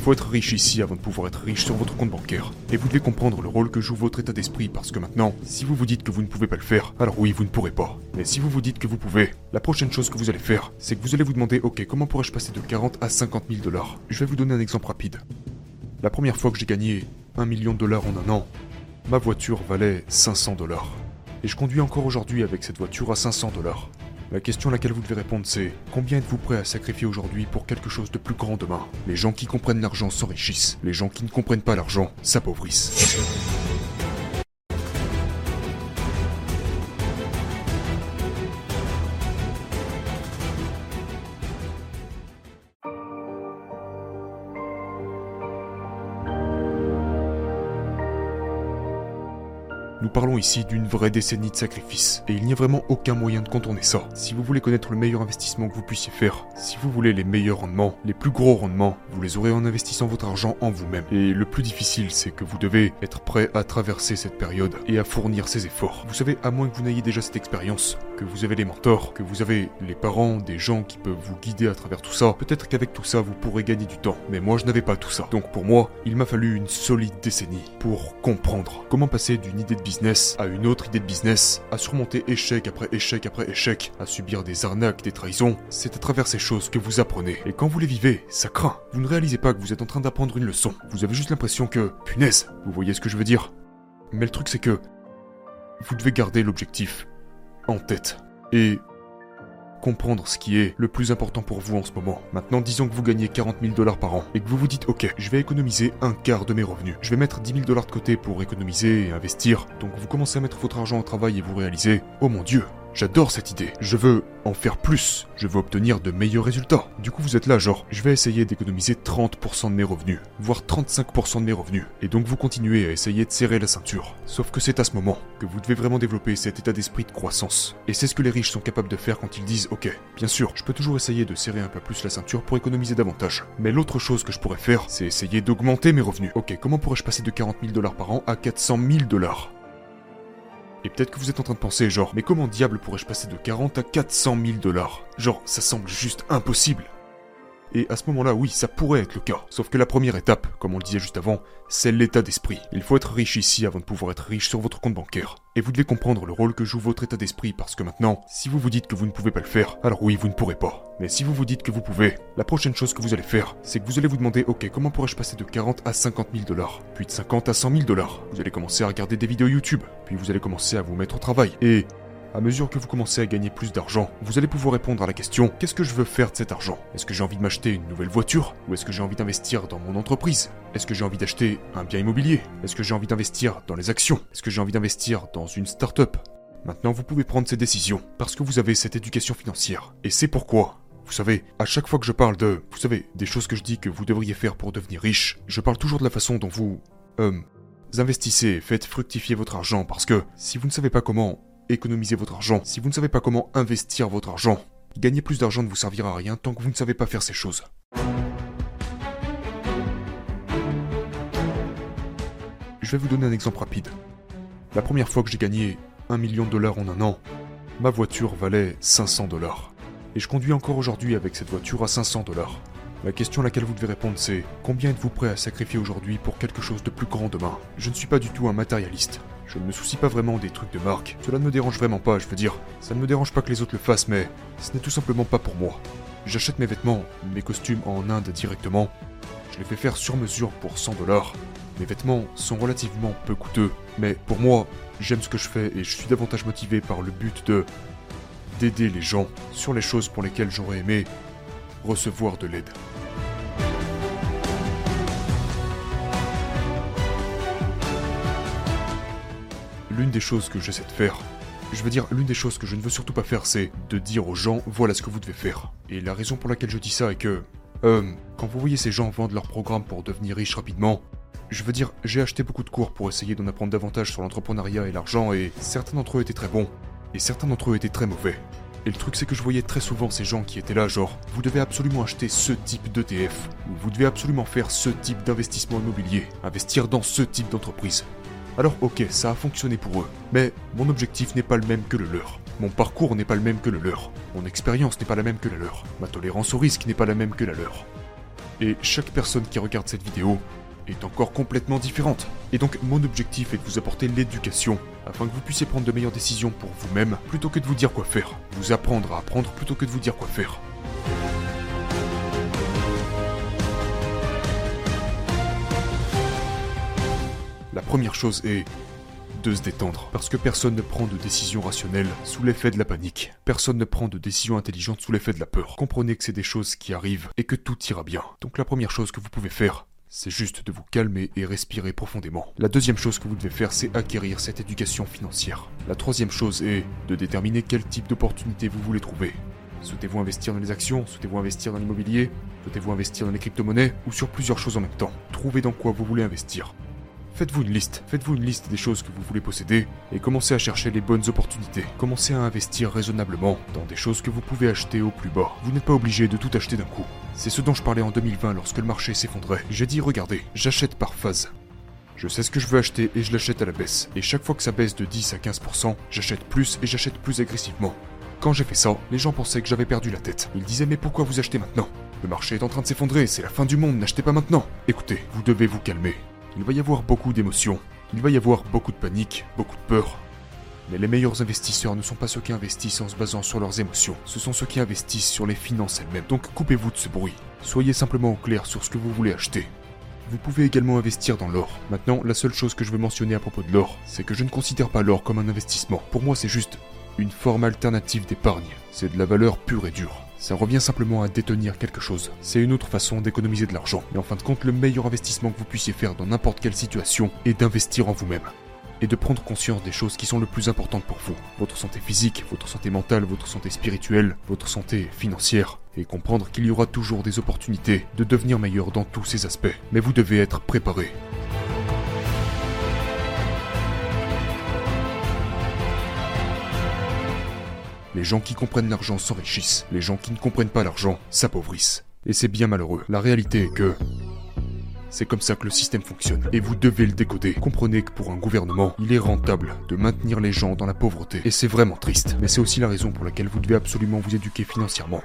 faut être riche ici avant de pouvoir être riche sur votre compte bancaire. Et vous devez comprendre le rôle que joue votre état d'esprit parce que maintenant, si vous vous dites que vous ne pouvez pas le faire, alors oui, vous ne pourrez pas. Mais si vous vous dites que vous pouvez, la prochaine chose que vous allez faire, c'est que vous allez vous demander, ok, comment pourrais-je passer de 40 à 50 000 dollars? Je vais vous donner un exemple rapide. La première fois que j'ai gagné 1 million de dollars en un an, ma voiture valait 500 dollars. Et je conduis encore aujourd'hui avec cette voiture à 500 dollars. La question à laquelle vous devez répondre c'est combien êtes-vous prêt à sacrifier aujourd'hui pour quelque chose de plus grand demain? Les gens qui comprennent l'argent s'enrichissent, les gens qui ne comprennent pas l'argent s'appauvrissent. Nous parlons ici d'une vraie décennie de sacrifices, et il n'y a vraiment aucun moyen de contourner ça. Si vous voulez connaître le meilleur investissement que vous puissiez faire, si vous voulez les meilleurs rendements, les plus gros rendements, vous les aurez en investissant votre argent en vous-même. Et le plus difficile, c'est que vous devez être prêt à traverser cette période et à fournir ces efforts. Vous savez, à moins que vous n'ayez déjà cette expérience, que vous avez les mentors, que vous avez les parents, des gens qui peuvent vous guider à travers tout ça, peut-être qu'avec tout ça, vous pourrez gagner du temps. Mais moi, je n'avais pas tout ça. Donc pour moi, il m'a fallu une solide décennie pour comprendre comment passer d'une idée de business à une autre idée de business, à surmonter échec après échec après échec, à subir des arnaques, des trahisons. C'est à travers ces choses que vous apprenez. Et quand vous les vivez, ça craint. Vous ne réalisez pas que vous êtes en train d'apprendre une leçon. Vous avez juste l'impression que, punaise, vous voyez ce que je veux dire Mais le truc c'est que vous devez garder l'objectif tête. Et comprendre ce qui est le plus important pour vous en ce moment. Maintenant, disons que vous gagnez 40 000 dollars par an et que vous vous dites, ok, je vais économiser un quart de mes revenus. Je vais mettre 10 000 dollars de côté pour économiser et investir. Donc vous commencez à mettre votre argent au travail et vous réalisez, oh mon dieu, J'adore cette idée. Je veux en faire plus. Je veux obtenir de meilleurs résultats. Du coup, vous êtes là, genre, je vais essayer d'économiser 30% de mes revenus, voire 35% de mes revenus. Et donc, vous continuez à essayer de serrer la ceinture. Sauf que c'est à ce moment que vous devez vraiment développer cet état d'esprit de croissance. Et c'est ce que les riches sont capables de faire quand ils disent, ok, bien sûr, je peux toujours essayer de serrer un peu plus la ceinture pour économiser davantage. Mais l'autre chose que je pourrais faire, c'est essayer d'augmenter mes revenus. Ok, comment pourrais-je passer de 40 000 dollars par an à 400 000 dollars? Et peut-être que vous êtes en train de penser, genre, mais comment diable pourrais-je passer de 40 à 400 000 dollars? Genre, ça semble juste impossible. Et à ce moment-là, oui, ça pourrait être le cas. Sauf que la première étape, comme on le disait juste avant, c'est l'état d'esprit. Il faut être riche ici avant de pouvoir être riche sur votre compte bancaire. Et vous devez comprendre le rôle que joue votre état d'esprit parce que maintenant, si vous vous dites que vous ne pouvez pas le faire, alors oui, vous ne pourrez pas. Mais si vous vous dites que vous pouvez, la prochaine chose que vous allez faire, c'est que vous allez vous demander, ok, comment pourrais-je passer de 40 à 50 000 dollars Puis de 50 à 100 000 dollars? Vous allez commencer à regarder des vidéos YouTube, puis vous allez commencer à vous mettre au travail. Et à mesure que vous commencez à gagner plus d'argent, vous allez pouvoir répondre à la question qu'est-ce que je veux faire de cet argent? Est-ce que j'ai envie de m'acheter une nouvelle voiture? Ou est-ce que j'ai envie d'investir dans mon entreprise? Est-ce que j'ai envie d'acheter un bien immobilier? Est-ce que j'ai envie d'investir dans les actions? Est-ce que j'ai envie d'investir dans une start-up? Maintenant, vous pouvez prendre ces décisions parce que vous avez cette éducation financière. Et c'est pourquoi vous savez, à chaque fois que je parle de, vous savez, des choses que je dis que vous devriez faire pour devenir riche, je parle toujours de la façon dont vous, euh, investissez, faites fructifier votre argent parce que si vous ne savez pas comment économiser votre argent, si vous ne savez pas comment investir votre argent, gagner plus d'argent ne vous servira à rien tant que vous ne savez pas faire ces choses. Je vais vous donner un exemple rapide. La première fois que j'ai gagné 1 million de dollars en un an, ma voiture valait 500 dollars. Et je conduis encore aujourd'hui avec cette voiture à 500 dollars. La question à laquelle vous devez répondre c'est combien êtes-vous prêt à sacrifier aujourd'hui pour quelque chose de plus grand demain? Je ne suis pas du tout un matérialiste. Je ne me soucie pas vraiment des trucs de marque. Cela ne me dérange vraiment pas, je veux dire. Ça ne me dérange pas que les autres le fassent, mais ce n'est tout simplement pas pour moi. J'achète mes vêtements, mes costumes en Inde directement. Je les fais faire sur mesure pour 100 dollars. Mes vêtements sont relativement peu coûteux, mais pour moi, j'aime ce que je fais et je suis davantage motivé par le but de d'aider les gens sur les choses pour lesquelles j'aurais aimé recevoir de l'aide. L'une des choses que j'essaie de faire, je veux dire, l'une des choses que je ne veux surtout pas faire, c'est de dire aux gens, voilà ce que vous devez faire. Et la raison pour laquelle je dis ça est que, euh, quand vous voyez ces gens vendre leur programme pour devenir riches rapidement, je veux dire, j'ai acheté beaucoup de cours pour essayer d'en apprendre davantage sur l'entrepreneuriat et l'argent, et certains d'entre eux étaient très bons, et certains d'entre eux étaient très mauvais. Et le truc c'est que je voyais très souvent ces gens qui étaient là genre, vous devez absolument acheter ce type d'ETF, ou vous devez absolument faire ce type d'investissement immobilier, investir dans ce type d'entreprise. Alors ok, ça a fonctionné pour eux, mais mon objectif n'est pas le même que le leur. Mon parcours n'est pas le même que le leur. Mon expérience n'est pas la même que la leur. Ma tolérance au risque n'est pas la même que la leur. Et chaque personne qui regarde cette vidéo est encore complètement différente. Et donc mon objectif est de vous apporter l'éducation, afin que vous puissiez prendre de meilleures décisions pour vous-même, plutôt que de vous dire quoi faire. Vous apprendre à apprendre plutôt que de vous dire quoi faire. Première chose est de se détendre, parce que personne ne prend de décision rationnelle sous l'effet de la panique. Personne ne prend de décision intelligente sous l'effet de la peur. Comprenez que c'est des choses qui arrivent et que tout ira bien. Donc la première chose que vous pouvez faire, c'est juste de vous calmer et respirer profondément. La deuxième chose que vous devez faire, c'est acquérir cette éducation financière. La troisième chose est de déterminer quel type d'opportunité vous voulez trouver. Souhaitez-vous investir dans les actions? Souhaitez-vous investir dans l'immobilier? Souhaitez-vous investir dans les crypto-monnaies? Ou sur plusieurs choses en même temps? Trouvez dans quoi vous voulez investir. Faites-vous une liste, faites-vous une liste des choses que vous voulez posséder et commencez à chercher les bonnes opportunités. Commencez à investir raisonnablement dans des choses que vous pouvez acheter au plus bas. Vous n'êtes pas obligé de tout acheter d'un coup. C'est ce dont je parlais en 2020 lorsque le marché s'effondrait. J'ai dit regardez, j'achète par phase. Je sais ce que je veux acheter et je l'achète à la baisse. Et chaque fois que ça baisse de 10 à 15%, j'achète plus et j'achète plus agressivement. Quand j'ai fait ça, les gens pensaient que j'avais perdu la tête. Ils disaient mais pourquoi vous achetez maintenant? Le marché est en train de s'effondrer, c'est la fin du monde, n'achetez pas maintenant. Écoutez, vous devez vous calmer. Il va y avoir beaucoup d'émotions, il va y avoir beaucoup de panique, beaucoup de peur. Mais les meilleurs investisseurs ne sont pas ceux qui investissent en se basant sur leurs émotions, ce sont ceux qui investissent sur les finances elles-mêmes. Donc coupez-vous de ce bruit. Soyez simplement clair sur ce que vous voulez acheter. Vous pouvez également investir dans l'or. Maintenant, la seule chose que je veux mentionner à propos de l'or, c'est que je ne considère pas l'or comme un investissement. Pour moi, c'est juste une forme alternative d'épargne. C'est de la valeur pure et dure. Ça revient simplement à détenir quelque chose. C'est une autre façon d'économiser de l'argent. Mais en fin de compte, le meilleur investissement que vous puissiez faire dans n'importe quelle situation est d'investir en vous-même. Et de prendre conscience des choses qui sont le plus importantes pour vous. Votre santé physique, votre santé mentale, votre santé spirituelle, votre santé financière. Et comprendre qu'il y aura toujours des opportunités de devenir meilleur dans tous ces aspects. Mais vous devez être préparé. Les gens qui comprennent l'argent s'enrichissent. Les gens qui ne comprennent pas l'argent s'appauvrissent. Et c'est bien malheureux. La réalité est que... C'est comme ça que le système fonctionne. Et vous devez le décoder. Comprenez que pour un gouvernement, il est rentable de maintenir les gens dans la pauvreté. Et c'est vraiment triste. Mais c'est aussi la raison pour laquelle vous devez absolument vous éduquer financièrement.